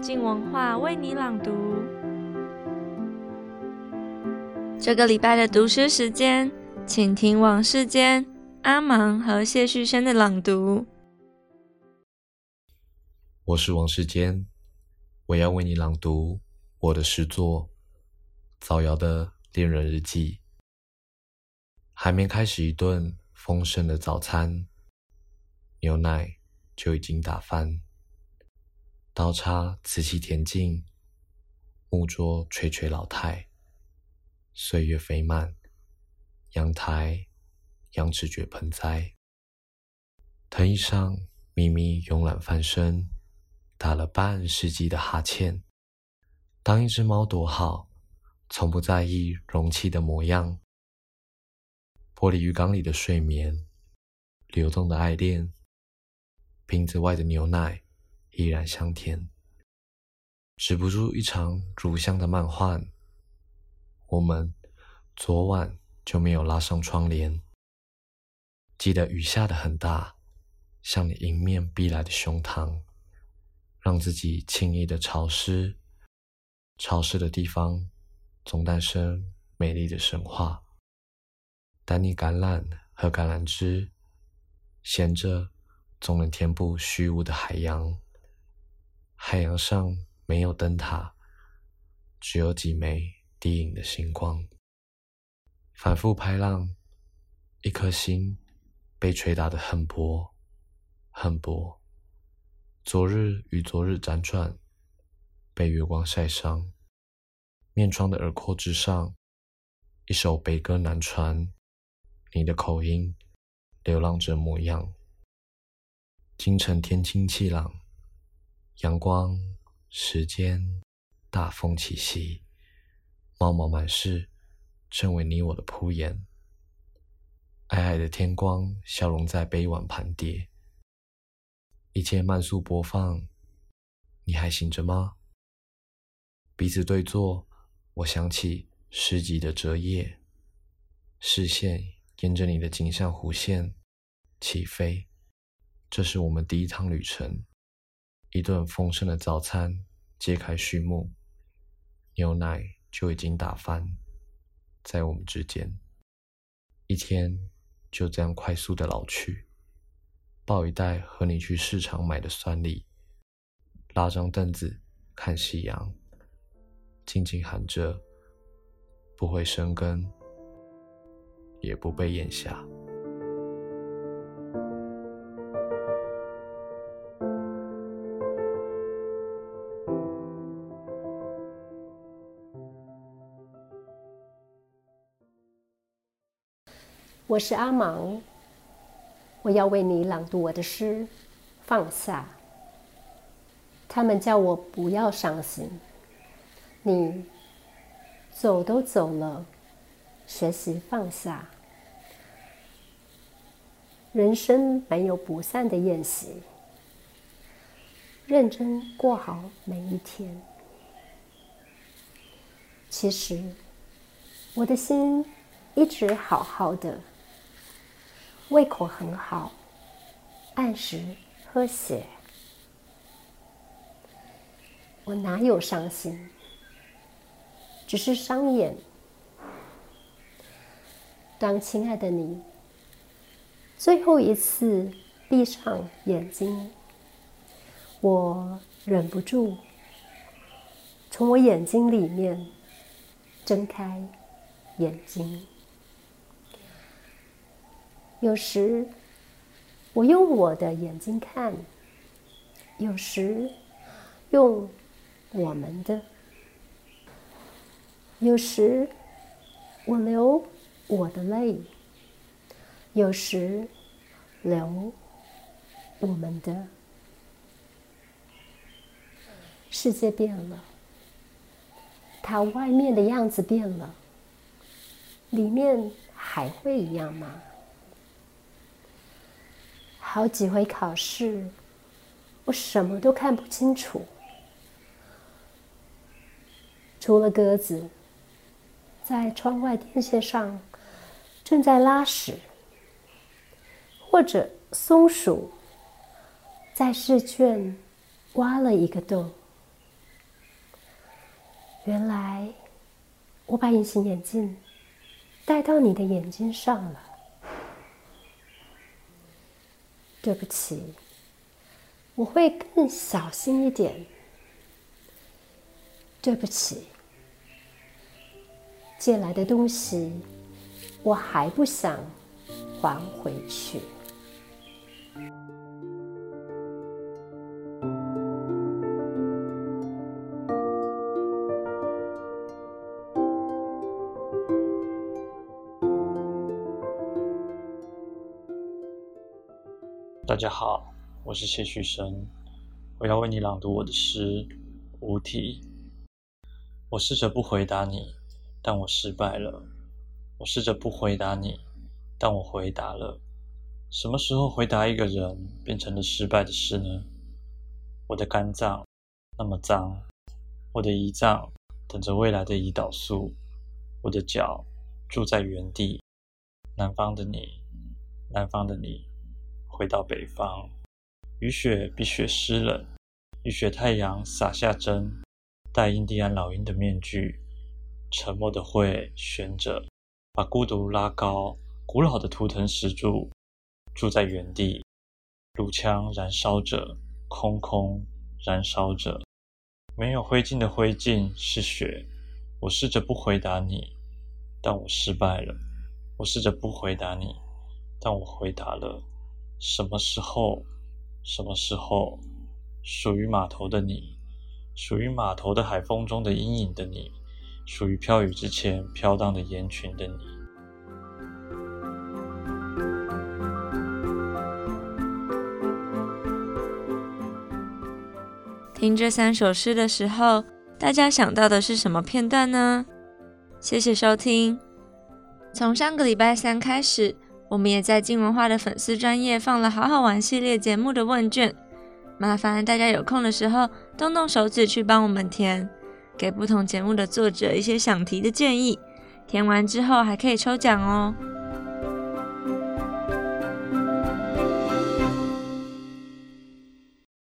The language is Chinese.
静文化为你朗读。这个礼拜的读诗时间，请听王世坚、阿芒和谢旭轩的朗读。我是王世坚，我要为你朗读我的诗作《造谣的恋人日记》。还没开始一顿丰盛的早餐，牛奶就已经打翻。刀叉瓷器恬静，木桌垂垂老态。岁月肥满，阳台羊齿蕨盆栽，藤椅上咪咪慵懒翻身，打了半世纪的哈欠。当一只猫多好，从不在意容器的模样。玻璃鱼缸里的睡眠，流动的爱恋，瓶子外的牛奶依然香甜，止不住一场乳香的漫画。我们昨晚就没有拉上窗帘。记得雨下得很大，像你迎面逼来的胸膛，让自己轻易的潮湿。潮湿的地方，总诞生美丽的神话。丹尼橄榄和橄榄枝，闲着总能填补虚无的海洋。海洋上没有灯塔，只有几枚低影的星光。反复拍浪，一颗心被捶打得很薄，很薄。昨日与昨日辗转，被月光晒伤。面窗的耳廓之上，一首悲歌难传。你的口音，流浪者模样。京城天清气朗，阳光、时间、大风起兮，猫毛满室，成为你我的铺沿。皑皑的天光，消融在杯碗盘碟。一切慢速播放，你还醒着吗？彼此对坐，我想起诗集的折页，视线。沿着你的颈项弧线起飞，这是我们第一趟旅程。一顿丰盛的早餐揭开序幕，牛奶就已经打翻，在我们之间，一天就这样快速的老去。抱一袋和你去市场买的酸梨，拉张凳子看夕阳，静静喊着不会生根。也不被咽下。我是阿芒，我要为你朗读我的诗《放下》。他们叫我不要伤心，你走都走了。学习放下，人生没有不散的宴席，认真过好每一天。其实，我的心一直好好的，胃口很好，按时喝血。我哪有伤心？只是伤眼。当亲爱的你最后一次闭上眼睛，我忍不住从我眼睛里面睁开眼睛。有时我用我的眼睛看，有时用我们的，有时我流。我的泪，有时流我们的。世界变了，它外面的样子变了，里面还会一样吗？好几回考试，我什么都看不清楚，除了鸽子在窗外电线上。正在拉屎，或者松鼠在试卷挖了一个洞，原来我把隐形眼镜戴到你的眼睛上了。对不起，我会更小心一点。对不起，借来的东西我还不想还回去。大家好，我是谢旭升，我要为你朗读我的诗《无题》。我试着不回答你，但我失败了。我试着不回答你，但我回答了。什么时候回答一个人变成了失败的事呢？我的肝脏那么脏，我的胰脏等着未来的胰岛素，我的脚住在原地。南方的你，南方的你。回到北方，雨雪比雪湿冷，雨雪太阳洒下针，戴印第安老鹰的面具，沉默的会悬着，把孤独拉高，古老的图腾石柱住在原地，炉枪燃烧着，空空燃烧着，没有灰烬的灰烬是雪。我试着不回答你，但我失败了。我试着不回答你，但我回答了。什么时候？什么时候？属于码头的你，属于码头的海风中的阴影的你，属于飘雨之前飘荡的烟群的你。听这三首诗的时候，大家想到的是什么片段呢？谢谢收听。从上个礼拜三开始。我们也在金文化的粉丝专业放了好好玩系列节目的问卷，麻烦大家有空的时候动动手指去帮我们填，给不同节目的作者一些想提的建议，填完之后还可以抽奖哦。